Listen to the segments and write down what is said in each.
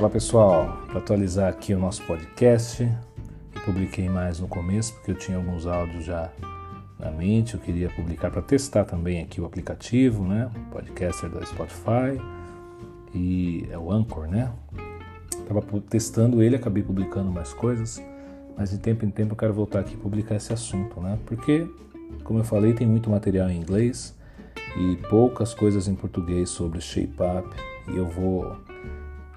Olá pessoal, para atualizar aqui o nosso podcast, eu publiquei mais no começo porque eu tinha alguns áudios já na mente, eu queria publicar para testar também aqui o aplicativo, né? O podcaster da Spotify e é o Anchor, né? Estava testando ele, acabei publicando mais coisas, mas de tempo em tempo eu quero voltar aqui e publicar esse assunto, né? Porque, como eu falei, tem muito material em inglês e poucas coisas em português sobre Shape Up e eu vou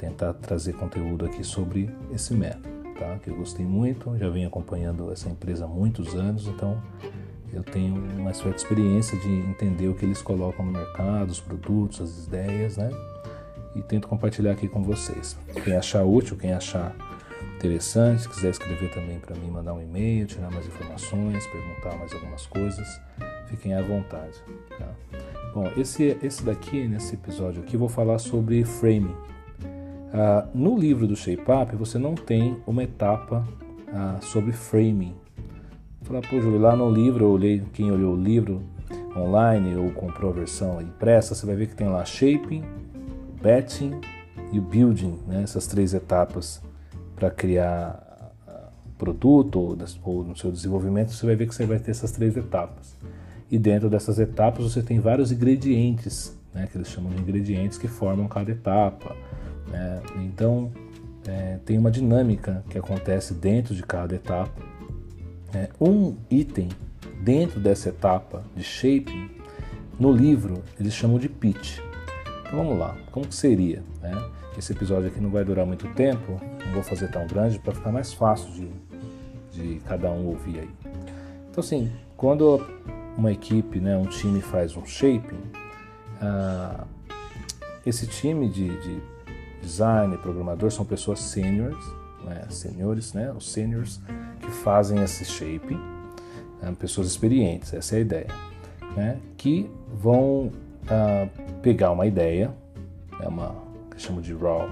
tentar trazer conteúdo aqui sobre esse método, tá? Que eu gostei muito, já venho acompanhando essa empresa há muitos anos, então eu tenho uma certa experiência de entender o que eles colocam no mercado, os produtos, as ideias, né? E tento compartilhar aqui com vocês. Quem achar útil, quem achar interessante, quiser escrever também para mim, mandar um e-mail, tirar mais informações, perguntar mais algumas coisas, fiquem à vontade. Tá? Bom, esse, esse daqui, nesse episódio aqui, vou falar sobre framing. Ah, no livro do Shape Up, você não tem uma etapa ah, sobre framing. Falar, pô, lá no livro, eu olhei, quem olhou o livro online ou comprou a versão impressa, você vai ver que tem lá shaping, batching e o building, né? essas três etapas para criar ah, produto ou, ou no seu desenvolvimento, você vai ver que você vai ter essas três etapas. E dentro dessas etapas você tem vários ingredientes, né, que eles chamam de ingredientes que formam cada etapa. Né? Então, é, tem uma dinâmica que acontece dentro de cada etapa. É, um item dentro dessa etapa de shaping, no livro, eles chamam de pitch. Então vamos lá, como que seria? Né? Esse episódio aqui não vai durar muito tempo, não vou fazer tão grande para ficar mais fácil de, de cada um ouvir aí. Então assim, quando uma equipe, né, um time faz um shaping, uh, esse time de, de design, programador, são pessoas seniors, né, seniores, né, os seniors que fazem esse shaping, né, pessoas experientes, essa é a ideia, né, que vão uh, pegar uma ideia, é uma que chama de raw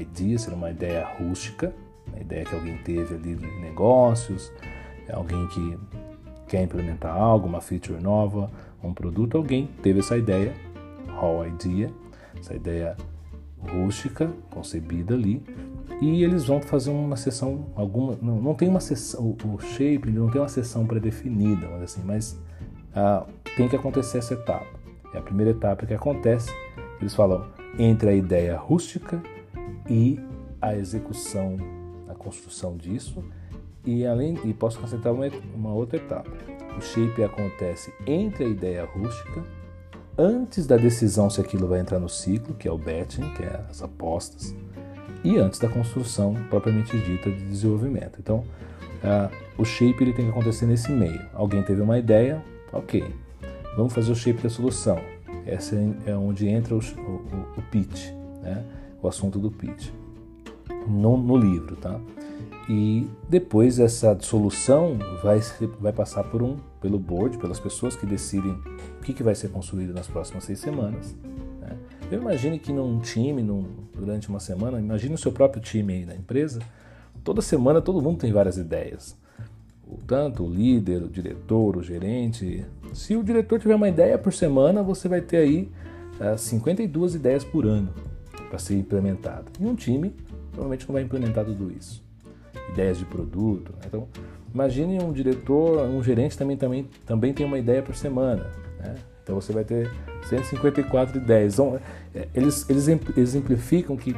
idea, seria uma ideia rústica, uma ideia que alguém teve ali de negócios, é alguém que quer implementar algo, uma feature nova, um produto, alguém teve essa ideia, raw idea, essa ideia rústica, concebida ali, e eles vão fazer uma sessão, alguma, não, não tem uma sessão, o, shape não tem uma sessão pré-definida, assim, mas ah, tem que acontecer essa etapa. É a primeira etapa que acontece, eles falam entre a ideia rústica e a execução, a construção disso, e além e posso acrescentar uma, uma outra etapa. O shape acontece entre a ideia rústica antes da decisão se aquilo vai entrar no ciclo, que é o betting, que é as apostas, e antes da construção propriamente dita de desenvolvimento. Então, uh, o shape ele tem que acontecer nesse meio. Alguém teve uma ideia, ok, vamos fazer o shape da solução. Essa é onde entra o, o, o pitch, né? o assunto do pitch, no, no livro. Tá? E depois essa solução vai, vai passar por um, pelo board, pelas pessoas que decidem o que, que vai ser construído nas próximas seis semanas. Né? Eu imagine que num time, num, durante uma semana, imagine o seu próprio time aí na empresa, toda semana todo mundo tem várias ideias. Tanto o líder, o diretor, o gerente. Se o diretor tiver uma ideia por semana, você vai ter aí uh, eh, 52 ideias por ano para ser implementada. E um time provavelmente não vai implementar tudo isso ideias de produto. Né? Então, imagine um diretor, um gerente também, também, também tem uma ideia por semana. Né? Então você vai ter 154 ideias. Então, é, eles, eles exemplificam que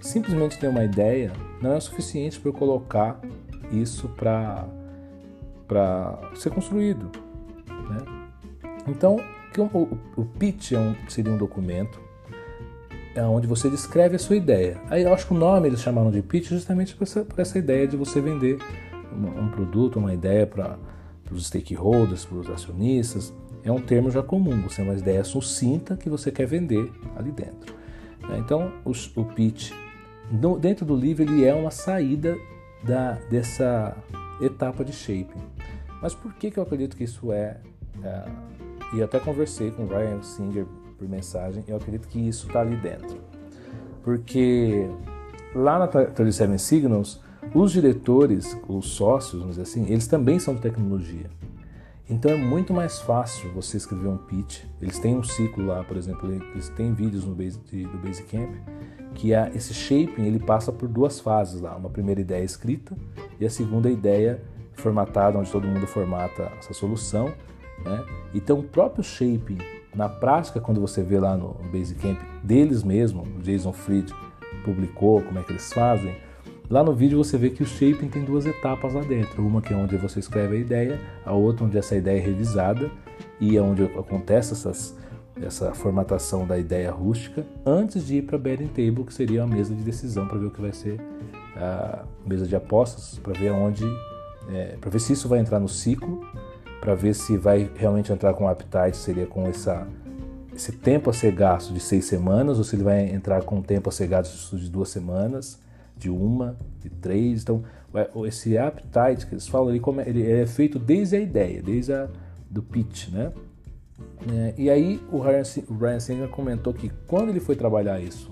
simplesmente ter uma ideia não é o suficiente para colocar isso para ser construído. Né? Então, o, o pitch é um, seria um documento onde você descreve a sua ideia. Aí eu acho que o nome eles chamaram de pitch justamente por essa, por essa ideia de você vender um, um produto, uma ideia para os stakeholders, para os acionistas. É um termo já comum, você é uma ideia sucinta que você quer vender ali dentro. Né? Então, o, pitch, no, dentro do livro, ele é uma saída da, dessa etapa de shaping. Mas por que, que eu acredito que isso é, é e até conversei com o Ryan Singer por mensagem, eu acredito que isso está ali dentro. Porque lá na 37 Signals, os diretores, os sócios, vamos dizer assim, eles também são de tecnologia. Então é muito mais fácil você escrever um pitch. Eles têm um ciclo lá, por exemplo, eles têm vídeos no Base, do Basecamp que é esse shaping ele passa por duas fases lá, uma primeira ideia escrita e a segunda ideia formatada, onde todo mundo formata essa solução. Né? Então o próprio shaping, na prática, quando você vê lá no Basecamp deles mesmo, o Jason Fried publicou como é que eles fazem, Lá no vídeo você vê que o shaping tem duas etapas lá dentro. Uma que é onde você escreve a ideia, a outra onde essa ideia é revisada e é onde acontece essas, essa formatação da ideia rústica antes de ir para a betting table, que seria a mesa de decisão para ver o que vai ser a mesa de apostas, para ver onde, é, para ver se isso vai entrar no ciclo, para ver se vai realmente entrar com appetite, seria com essa esse tempo a ser gasto de seis semanas ou se ele vai entrar com tempo a ser gasto de duas semanas de uma, de três. Então, esse appetite que eles falam, ele, ele é feito desde a ideia, desde a do pitch, né? É, e aí o o Ryan Singer comentou que quando ele foi trabalhar isso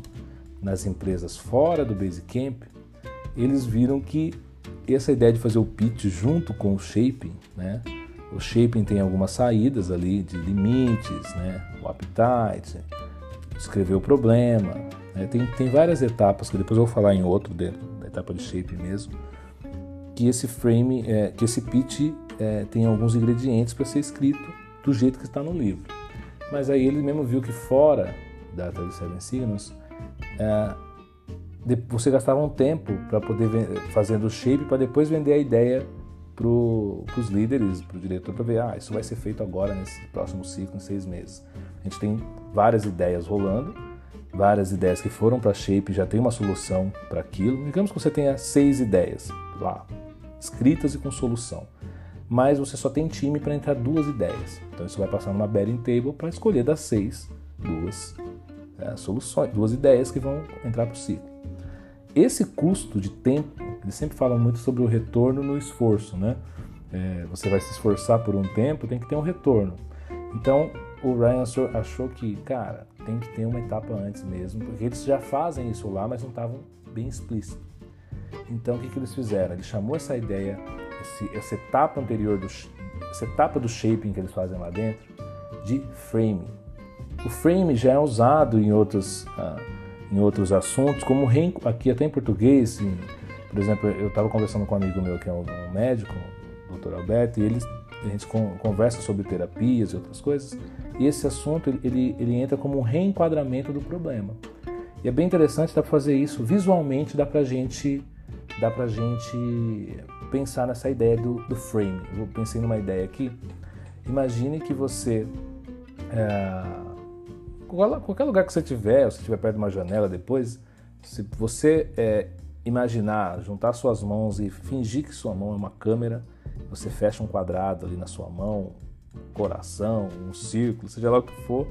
nas empresas fora do Basecamp, eles viram que essa ideia de fazer o pitch junto com o shaping, né? O shaping tem algumas saídas ali de limites, né? O appetite, escrever o problema, né? Tem, tem várias etapas, que depois eu vou falar em outro, dentro da etapa de shape mesmo, que esse frame, é, que esse pitch é, tem alguns ingredientes para ser escrito do jeito que está no livro. Mas aí ele mesmo viu que fora da 37 Signals, é, você gastava um tempo para poder fazendo o shape para depois vender a ideia para os líderes, para o diretor, para ver, ah, isso vai ser feito agora nesse próximo ciclo, em seis meses. A gente tem várias ideias rolando, várias ideias que foram para Shape, já tem uma solução para aquilo. Digamos que você tenha seis ideias lá, escritas e com solução. Mas você só tem time para entrar duas ideias. Então você vai passar numa betting table para escolher das seis duas é, soluções, duas ideias que vão entrar para o ciclo. Esse custo de tempo, eles sempre falam muito sobre o retorno no esforço, né? É, você vai se esforçar por um tempo, tem que ter um retorno. Então, o Ryan achou que, cara, tem que ter uma etapa antes mesmo, porque eles já fazem isso lá, mas não estavam bem explícitos. Então, o que, que eles fizeram? Ele chamou essa ideia, esse, essa etapa anterior, do, essa etapa do shaping que eles fazem lá dentro, de framing. O frame já é usado em outros, uh, em outros assuntos, como aqui até em português, em, por exemplo, eu estava conversando com um amigo meu que é um, médico, o Dr. Alberto, e ele a gente conversa sobre terapias e outras coisas, e esse assunto ele, ele entra como um reenquadramento do problema. E é bem interessante, dá para fazer isso visualmente, dá para gente, dá pra gente pensar nessa ideia do, do frame. Eu pensei numa ideia aqui. Imagine que você, é, qualquer lugar que você tiver, ou se estiver perto de uma janela depois, se você é, imaginar, juntar suas mãos e fingir que sua mão é uma câmera, você fecha um quadrado ali na sua mão, coração, um círculo, seja lá o que for,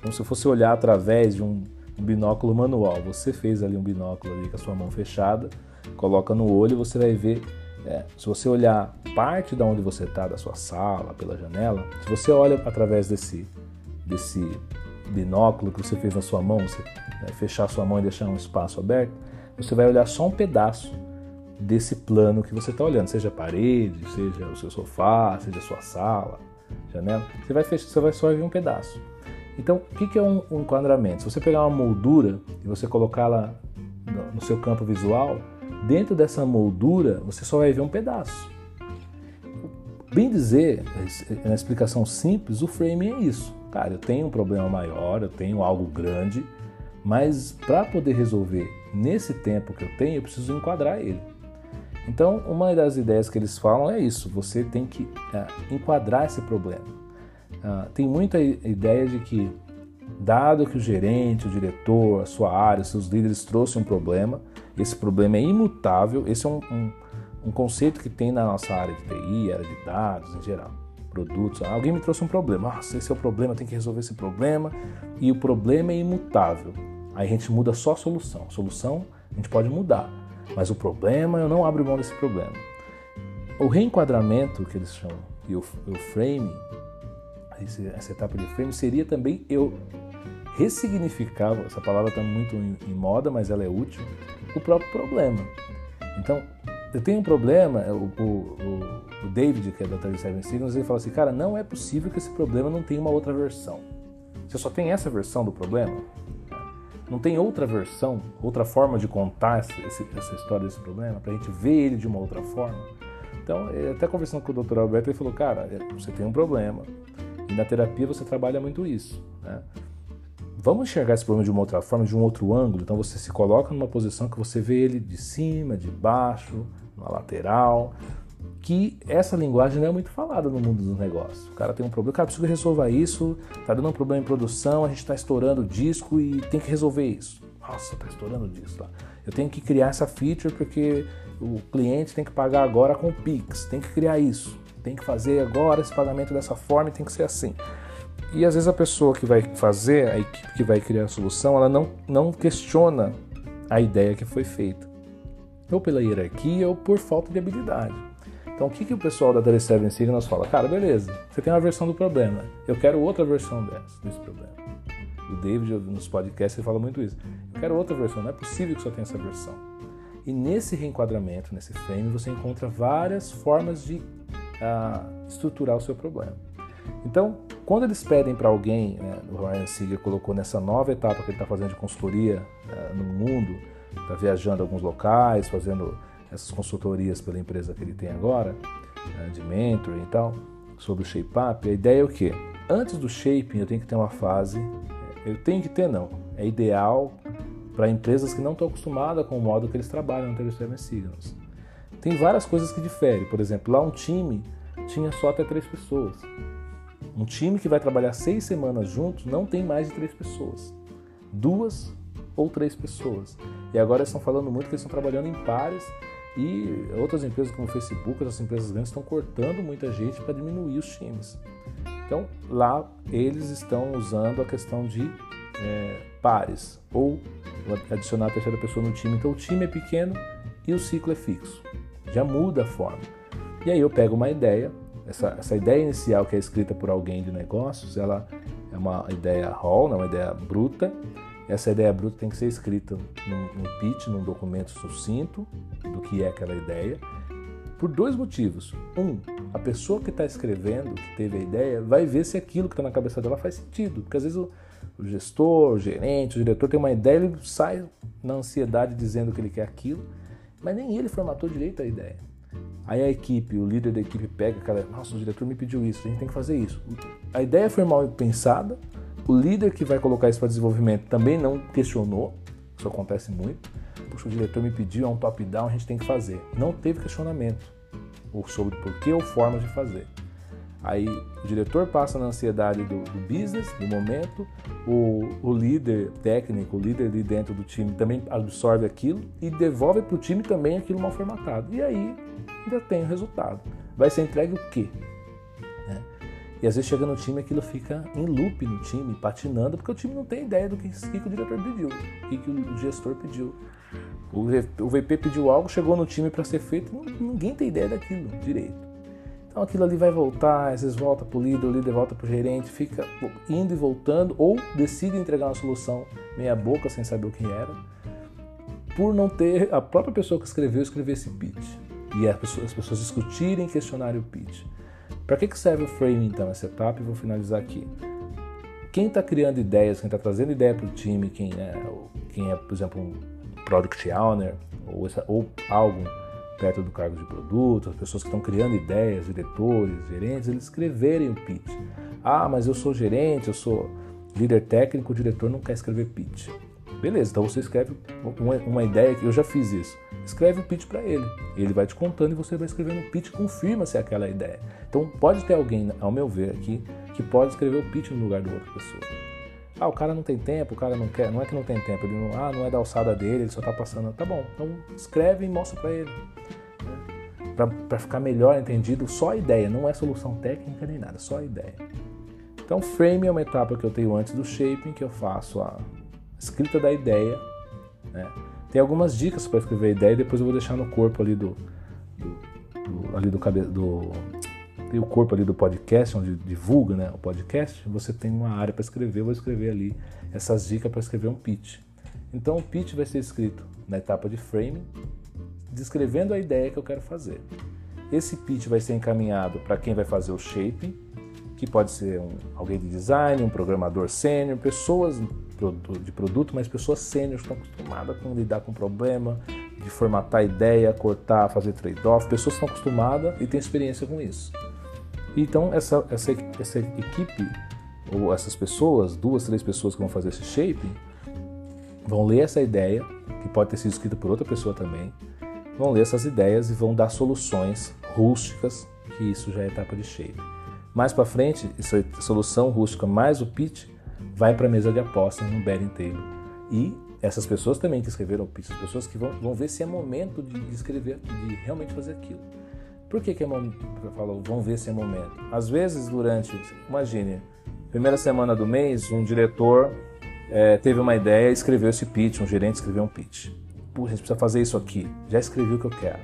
como se fosse olhar através de um, um binóculo manual. Você fez ali um binóculo ali com a sua mão fechada, coloca no olho você vai ver. É, se você olhar parte da onde você está, da sua sala, pela janela, se você olha através desse, desse binóculo que você fez na sua mão, você né, fechar sua mão e deixar um espaço aberto, você vai olhar só um pedaço desse plano que você está olhando, seja a parede, seja o seu sofá, seja a sua sala, janela. Você vai fechar, você vai só ver um pedaço. Então, o que é um, um enquadramento? Se você pegar uma moldura e você colocá-la no, no seu campo visual, dentro dessa moldura você só vai ver um pedaço. Bem dizer, na explicação simples, o frame é isso. Cara, eu tenho um problema maior, eu tenho algo grande, mas para poder resolver nesse tempo que eu tenho, eu preciso enquadrar ele. Então, uma das ideias que eles falam é isso: você tem que é, enquadrar esse problema. Uh, tem muita ideia de que, dado que o gerente, o diretor, a sua área, seus líderes trouxeram um problema, esse problema é imutável. Esse é um, um, um conceito que tem na nossa área de TI, área de dados em geral, produtos. Alguém me trouxe um problema. Nossa, esse é o problema, tem que resolver esse problema. E o problema é imutável. Aí a gente muda só a solução. A solução a gente pode mudar mas o problema, eu não abro mão desse problema. O reenquadramento, que eles chamam, e o, o frame, essa etapa de frame, seria também eu ressignificar, essa palavra está muito em, em moda, mas ela é útil, o próprio problema. Então, eu tenho um problema, o, o, o o David, que é da 37 Signals, ele fala assim, cara, não é possível que esse problema não tenha uma outra versão. Você só tem essa versão do problema? Não tem outra versão, outra forma de contar esse, essa história desse problema, para a gente ver ele de uma outra forma? Então, até conversando com o Dr. Alberto, ele falou, cara, você tem um problema. E na terapia você trabalha muito isso. Né? Vamos enxergar esse problema de uma outra forma, de um outro ângulo. Então você se coloca numa posição que você vê ele de cima, de baixo, na lateral, que essa linguagem não é muito falada no mundo dos negócios. O cara tem um problema, cara, preciso resolver isso, tá dando um problema em produção, a gente está estourando o disco e tem que resolver isso. Nossa, tá estourando o disco lá. Eu tenho que criar essa feature porque o cliente tem que pagar agora com o Pix, tem que criar isso, tem que fazer agora esse pagamento dessa forma e tem que ser assim. E às vezes a pessoa que vai fazer, a equipe que vai criar a solução, ela não, não questiona a ideia que foi feita. Ou pela hierarquia ou por falta de habilidade. Então o que, que o pessoal da 37 Signals fala? Cara, beleza, você tem uma versão do problema, eu quero outra versão dessa, desse problema. O David nos podcasts ele fala muito isso. Eu quero outra versão, não é possível que só tenha essa versão. E nesse reenquadramento, nesse frame, você encontra várias formas de uh, estruturar o seu problema. Então, quando eles pedem para alguém, né, o Ryan Seeger colocou nessa nova etapa que ele está fazendo de consultoria uh, no mundo, está viajando a alguns locais, fazendo essas consultorias pela empresa que ele tem agora, uh, de mentoring e tal, sobre o shape up, a ideia é o quê? Antes do shaping eu tenho que ter uma fase, eu tenho que ter não, é ideal para empresas que não estão acostumadas com o modo que eles trabalham no Telegram Signals. Tem várias coisas que diferem, por exemplo, lá um time tinha só até três pessoas. Um time que vai trabalhar seis semanas juntos não tem mais de três pessoas. Duas ou três pessoas. E agora eles estão falando muito que eles estão trabalhando em pares e outras empresas como o Facebook, outras empresas grandes estão cortando muita gente para diminuir os times. Então lá eles estão usando a questão de é, pares ou adicionar a terceira pessoa no time. Então o time é pequeno e o ciclo é fixo. Já muda a forma. E aí eu pego uma ideia, essa, essa ideia inicial que é escrita por alguém de negócios, ela é uma ideia raw, é uma ideia bruta. Essa ideia bruta tem que ser escrita num, num pitch, num documento sucinto do que é aquela ideia, por dois motivos. Um, a pessoa que está escrevendo, que teve a ideia, vai ver se aquilo que está na cabeça dela faz sentido. Porque às vezes o, o gestor, o gerente, o diretor tem uma ideia, ele sai na ansiedade dizendo que ele quer aquilo, mas nem ele formatou direito a ideia. Aí a equipe, o líder da equipe pega aquela, nossa, o diretor me pediu isso, a gente tem que fazer isso. A ideia foi mal pensada, o líder que vai colocar isso para desenvolvimento também não questionou, isso acontece muito. Puxa, o diretor me pediu, é um top-down, a gente tem que fazer. Não teve questionamento sobre porquê ou formas de fazer. Aí o diretor passa na ansiedade do, do business, do momento, o, o, líder técnico, o líder ali dentro do time também absorve aquilo e devolve para o time também aquilo mal formatado. E aí ainda tem o resultado. Vai ser entregue o quê? E às vezes chega no time aquilo fica em loop no time, patinando, porque o time não tem ideia do que, que, o diretor pediu, o que, que o gestor pediu. O VP pediu algo, chegou no time para ser feito, ninguém tem ideia daquilo direito. Então aquilo ali vai voltar, às vezes volta para o líder, o líder volta para o gerente, fica indo e voltando, ou decide entregar uma solução meia boca sem saber o que era, por não ter a própria pessoa que escreveu escrever esse pitch e as pessoas, as pessoas discutirem e questionarem o pitch. Para que, que serve o framing então, essa etapa? E vou finalizar aqui. Quem está criando ideias, quem está trazendo ideia para o time, quem é, quem é, por exemplo, um product owner ou, essa, ou algo perto do cargo de produto, as pessoas que estão criando ideias, diretores, gerentes, eles escreverem o pitch. Ah, mas eu sou gerente, eu sou líder técnico, o diretor não quer escrever pitch. Beleza, então você escreve uma, uma ideia que eu já fiz isso. Escreve o pitch para ele. Ele vai te contando e você vai escrevendo o pitch, confirma se é aquela ideia. Então pode ter alguém, ao meu ver aqui, que pode escrever o pitch no lugar de outra pessoa. Ah, o cara não tem tempo, o cara não quer. Não é que não tem tempo, ele não, ah, não é da alçada dele, ele só tá passando. Tá bom, então escreve e mostra para ele. Né? Para ficar melhor entendido, só a ideia, não é solução técnica nem nada, só a ideia. Então, frame é uma etapa que eu tenho antes do shaping, que eu faço a escrita da ideia. Né? Tem algumas dicas para escrever a ideia depois eu vou deixar no corpo ali do, do, do ali do, cabe, do tem o corpo ali do podcast, onde divulga né, o podcast, você tem uma área para escrever, eu vou escrever ali essas dicas para escrever um pitch. Então o pitch vai ser escrito na etapa de framing, descrevendo a ideia que eu quero fazer. Esse pitch vai ser encaminhado para quem vai fazer o shape, que pode ser um, alguém de design, um programador sênior, pessoas de produto, mas pessoas sêniores estão acostumadas com lidar com problema, de formatar ideia, cortar, fazer trade-off, pessoas estão acostumadas e têm experiência com isso. Então essa, essa, essa equipe, ou essas pessoas, duas, três pessoas que vão fazer esse shape, vão ler essa ideia, que pode ter sido escrita por outra pessoa também, vão ler essas ideias e vão dar soluções rústicas, que isso já é etapa de shape. Mais para frente, essa solução rústica mais o pitch vai para a mesa de apostas no betting table. E essas pessoas também que escreveram pitch, as pessoas que vão, vão ver se é momento de, escrever, de realmente fazer aquilo. Por que, que é momento? Vão ver se é momento. Às vezes, durante, imagine, primeira semana do mês, um diretor é, teve uma ideia e escreveu esse pitch, um gerente escreveu um pitch. Puxa, a gente precisa fazer isso aqui. Já escrevi o que eu quero.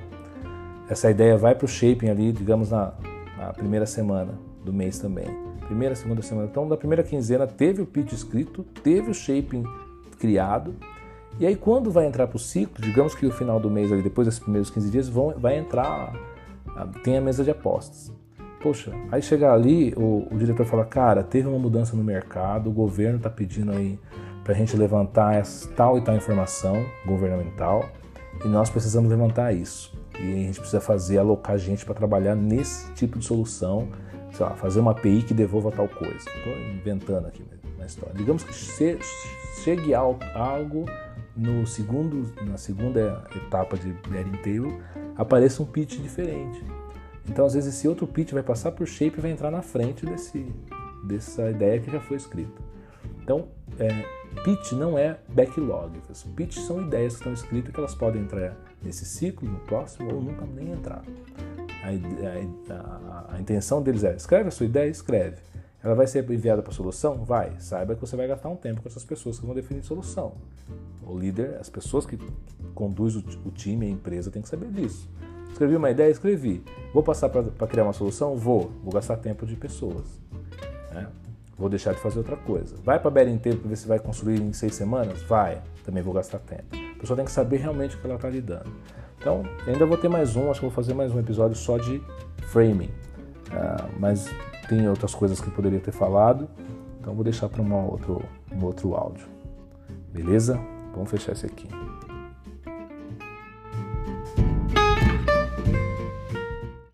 Essa ideia vai para o shaping ali, digamos, na, na primeira semana do mês também. Primeira, segunda semana. Então, na primeira quinzena teve o pitch escrito, teve o shaping criado. E aí, quando vai entrar para o ciclo, digamos que o final do mês, ali, depois desses primeiros 15 dias, vão, vai entrar, tem a mesa de apostas. Poxa, aí chegar ali, o, o diretor fala: Cara, teve uma mudança no mercado, o governo está pedindo aí para a gente levantar essa, tal e tal informação governamental e nós precisamos levantar isso. E a gente precisa fazer, alocar gente para trabalhar nesse tipo de solução sei lá, fazer uma API que devolva tal coisa. Estou inventando aqui na história. Digamos que chegue algo no segundo, na segunda etapa de Betting Table, apareça um pitch diferente. Então, às vezes, esse outro pitch vai passar por shape e vai entrar na frente desse, dessa ideia que já foi escrita. Então, é, pitch não é backlog. Pitch são ideias que estão escritas que elas podem entrar nesse ciclo, no próximo, ou nunca nem entrar. A, a, a, intenção deles é: escreve a sua ideia, escreve. Ela vai ser enviada para a solução? Vai. Saiba que você vai gastar um tempo com essas pessoas que vão definir solução. O líder, as pessoas que conduzem o, o time, a empresa, tem que saber disso. Escrevi uma ideia? Escrevi. Vou passar para criar uma solução? Vou. Vou gastar tempo de pessoas. Né? Vou deixar de fazer outra coisa. Vai para a Beira inteira para ver se vai construir em seis semanas? Vai. Também vou gastar tempo. A pessoa tem que saber realmente o que ela está lidando. Então, ainda vou ter mais um, acho que vou fazer mais um episódio só de framing. Uh, mas tem outras coisas que poderia ter falado, então vou deixar para um outro, um outro áudio. Beleza? Vamos fechar esse aqui.